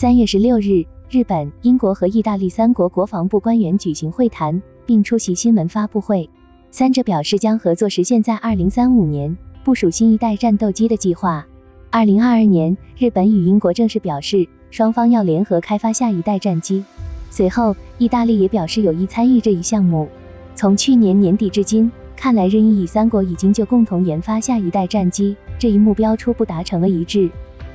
三月十六日，日本、英国和意大利三国国防部官员举行会谈，并出席新闻发布会。三者表示将合作实现在二零三五年部署新一代战斗机的计划。二零二二年，日本与英国正式表示双方要联合开发下一代战机。随后，意大利也表示有意参与这一项目。从去年年底至今，看来日意三国已经就共同研发下一代战机这一目标初步达成了一致。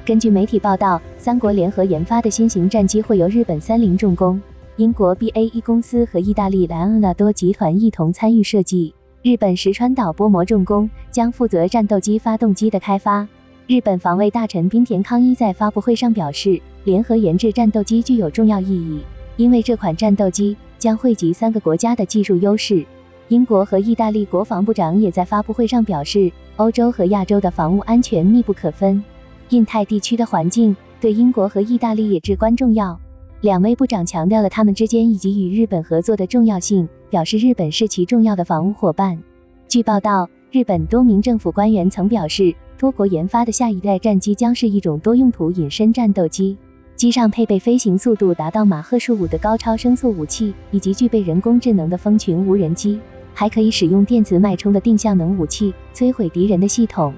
根据媒体报道，三国联合研发的新型战机会由日本三菱重工、英国 BAE 公司和意大利莱昂纳多集团一同参与设计。日本石川岛波膜重工将负责战斗机发动机的开发。日本防卫大臣滨田康一在发布会上表示，联合研制战斗机具有重要意义，因为这款战斗机将汇集三个国家的技术优势。英国和意大利国防部长也在发布会上表示，欧洲和亚洲的防务安全密不可分。印太地区的环境对英国和意大利也至关重要。两位部长强调了他们之间以及与日本合作的重要性，表示日本是其重要的防务伙伴。据报道，日本多名政府官员曾表示，多国研发的下一代战机将是一种多用途隐身战斗机，机上配备飞行速度达到马赫数五的高超声速武器，以及具备人工智能的蜂群无人机，还可以使用电磁脉冲的定向能武器摧毁敌人的系统。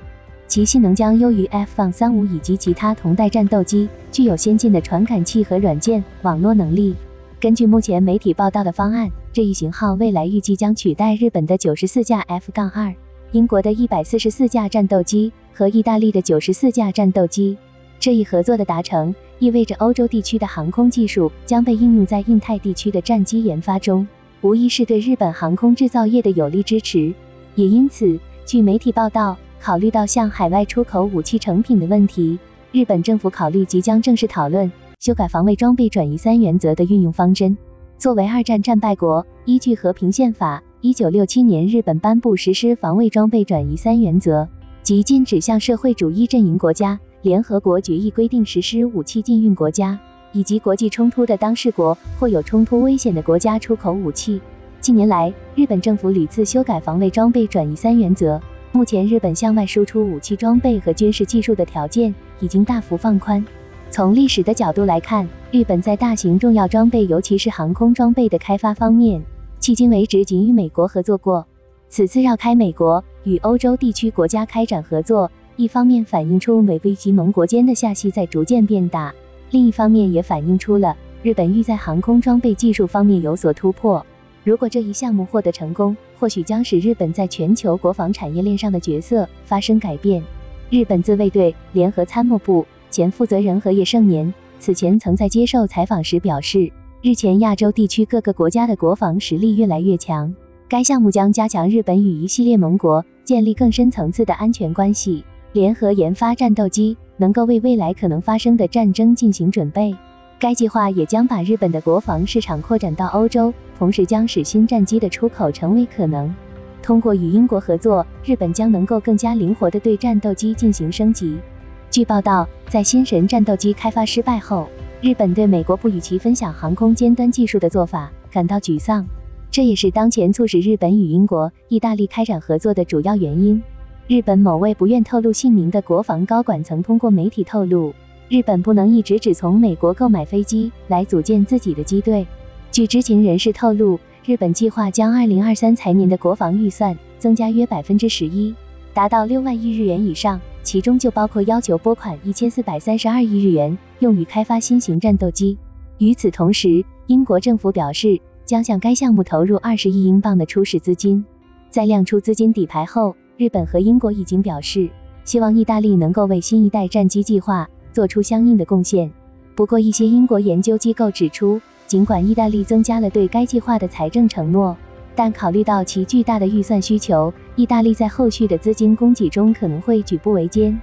其性能将优于 F 杠35以及其他同代战斗机，具有先进的传感器和软件网络能力。根据目前媒体报道的方案，这一型号未来预计将取代日本的九十四架 F 杠2、英国的一百四十四架战斗机和意大利的九十四架战斗机。这一合作的达成，意味着欧洲地区的航空技术将被应用在印太地区的战机研发中，无疑是对日本航空制造业的有力支持。也因此，据媒体报道。考虑到向海外出口武器成品的问题，日本政府考虑即将正式讨论修改防卫装备转移三原则的运用方针。作为二战战败国，依据和平宪法，一九六七年日本颁布实施防卫装备转移三原则，即禁止向社会主义阵营国家、联合国决议规定实施武器禁运国家以及国际冲突的当事国或有冲突危险的国家出口武器。近年来，日本政府屡次修改防卫装备转移三原则。目前，日本向外输出武器装备和军事技术的条件已经大幅放宽。从历史的角度来看，日本在大型重要装备，尤其是航空装备的开发方面，迄今为止仅与美国合作过。此次绕开美国，与欧洲地区国家开展合作，一方面反映出美菲及盟国间的下隙在逐渐变大，另一方面也反映出了日本欲在航空装备技术方面有所突破。如果这一项目获得成功，或许将使日本在全球国防产业链上的角色发生改变。日本自卫队联合参谋部前负责人河野胜年此前曾在接受采访时表示，日前亚洲地区各个国家的国防实力越来越强，该项目将加强日本与一系列盟国建立更深层次的安全关系，联合研发战斗机，能够为未来可能发生的战争进行准备。该计划也将把日本的国防市场扩展到欧洲，同时将使新战机的出口成为可能。通过与英国合作，日本将能够更加灵活地对战斗机进行升级。据报道，在新神战斗机开发失败后，日本对美国不与其分享航空尖端技术的做法感到沮丧，这也是当前促使日本与英国、意大利开展合作的主要原因。日本某位不愿透露姓名的国防高管曾通过媒体透露。日本不能一直只从美国购买飞机来组建自己的机队。据知情人士透露，日本计划将二零二三财年的国防预算增加约百分之十一，达到六万亿日元以上，其中就包括要求拨款一千四百三十二亿日元用于开发新型战斗机。与此同时，英国政府表示将向该项目投入二十亿英镑的初始资金。在亮出资金底牌后，日本和英国已经表示希望意大利能够为新一代战机计划。做出相应的贡献。不过，一些英国研究机构指出，尽管意大利增加了对该计划的财政承诺，但考虑到其巨大的预算需求，意大利在后续的资金供给中可能会举步维艰。